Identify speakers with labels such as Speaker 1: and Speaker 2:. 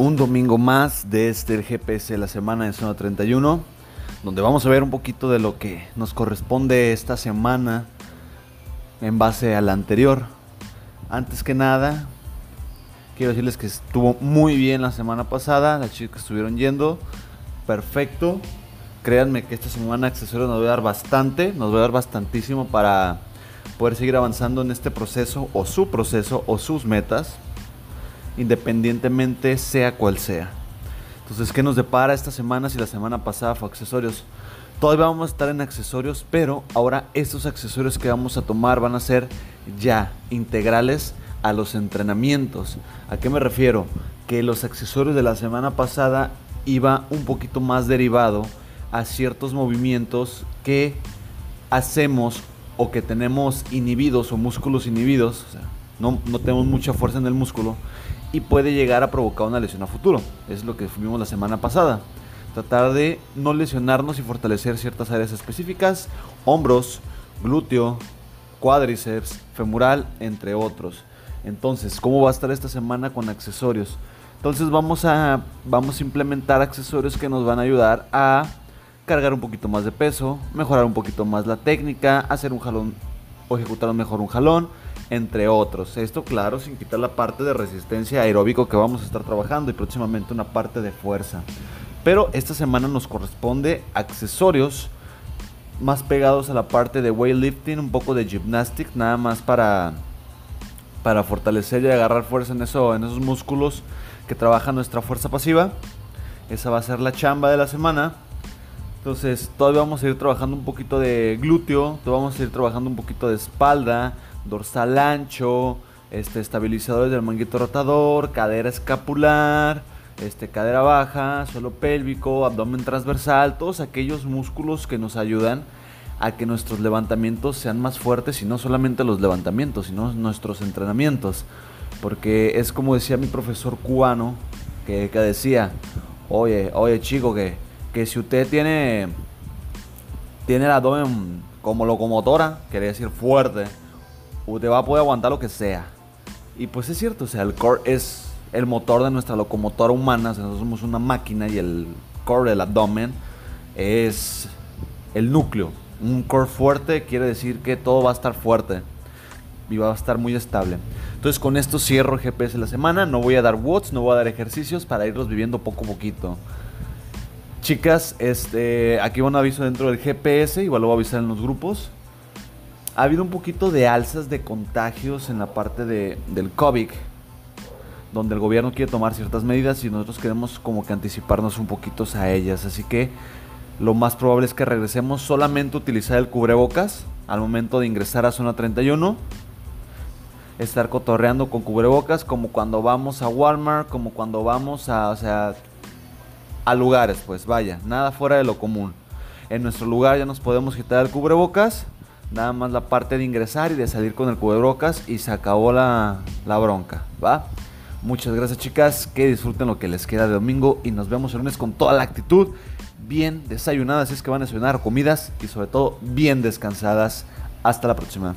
Speaker 1: un domingo más de este GPS de la semana de Zona 31, donde vamos a ver un poquito de lo que nos corresponde esta semana en base a la anterior. Antes que nada, quiero decirles que estuvo muy bien la semana pasada, las chicas estuvieron yendo, perfecto. Créanme que esta semana accesorios nos va a dar bastante, nos va a dar bastantísimo para poder seguir avanzando en este proceso o su proceso o sus metas independientemente sea cual sea. Entonces, ¿qué nos depara esta semana si la semana pasada fue accesorios? Todavía vamos a estar en accesorios, pero ahora estos accesorios que vamos a tomar van a ser ya integrales a los entrenamientos. ¿A qué me refiero? Que los accesorios de la semana pasada iba un poquito más derivado a ciertos movimientos que hacemos o que tenemos inhibidos o músculos inhibidos, o sea, no, no tenemos mucha fuerza en el músculo y puede llegar a provocar una lesión a futuro. Es lo que vimos la semana pasada. Tratar de no lesionarnos y fortalecer ciertas áreas específicas, hombros, glúteo, cuádriceps, femoral, entre otros. Entonces, ¿cómo va a estar esta semana con accesorios? Entonces vamos a, vamos a implementar accesorios que nos van a ayudar a cargar un poquito más de peso, mejorar un poquito más la técnica, hacer un jalón o ejecutar mejor un jalón, entre otros. Esto, claro, sin quitar la parte de resistencia aeróbico que vamos a estar trabajando y próximamente una parte de fuerza. Pero esta semana nos corresponde accesorios más pegados a la parte de weightlifting, un poco de gymnastics, nada más para, para fortalecer y agarrar fuerza en, eso, en esos músculos que trabajan nuestra fuerza pasiva. Esa va a ser la chamba de la semana. Entonces, todavía vamos a ir trabajando un poquito de glúteo, todavía vamos a ir trabajando un poquito de espalda, dorsal ancho, este, estabilizadores del manguito rotador, cadera escapular, este, cadera baja, suelo pélvico, abdomen transversal, todos aquellos músculos que nos ayudan a que nuestros levantamientos sean más fuertes y no solamente los levantamientos, sino nuestros entrenamientos. Porque es como decía mi profesor cubano, que, decía, oye, oye chico, que, que si usted tiene, tiene el abdomen como locomotora, quiere decir fuerte, te va a poder aguantar lo que sea. Y pues es cierto, o sea, el core es el motor de nuestra locomotora humana, nosotros somos una máquina y el core del abdomen es el núcleo. Un core fuerte quiere decir que todo va a estar fuerte y va a estar muy estable. Entonces con esto cierro el GPS de la semana, no voy a dar watts, no voy a dar ejercicios para irlos viviendo poco a poquito. Chicas, este, aquí va un aviso dentro del GPS, igual lo voy a avisar en los grupos ha habido un poquito de alzas de contagios en la parte de, del COVID, donde el gobierno quiere tomar ciertas medidas y nosotros queremos como que anticiparnos un poquito a ellas. Así que lo más probable es que regresemos solamente a utilizar el cubrebocas al momento de ingresar a zona 31. Estar cotorreando con cubrebocas como cuando vamos a Walmart, como cuando vamos a, o sea, a lugares, pues vaya, nada fuera de lo común. En nuestro lugar ya nos podemos quitar el cubrebocas nada más la parte de ingresar y de salir con el cubrebocas y se acabó la, la bronca, ¿va? Muchas gracias chicas, que disfruten lo que les queda de domingo y nos vemos el lunes con toda la actitud, bien desayunadas, es que van a desayunar comidas y sobre todo bien descansadas. Hasta la próxima.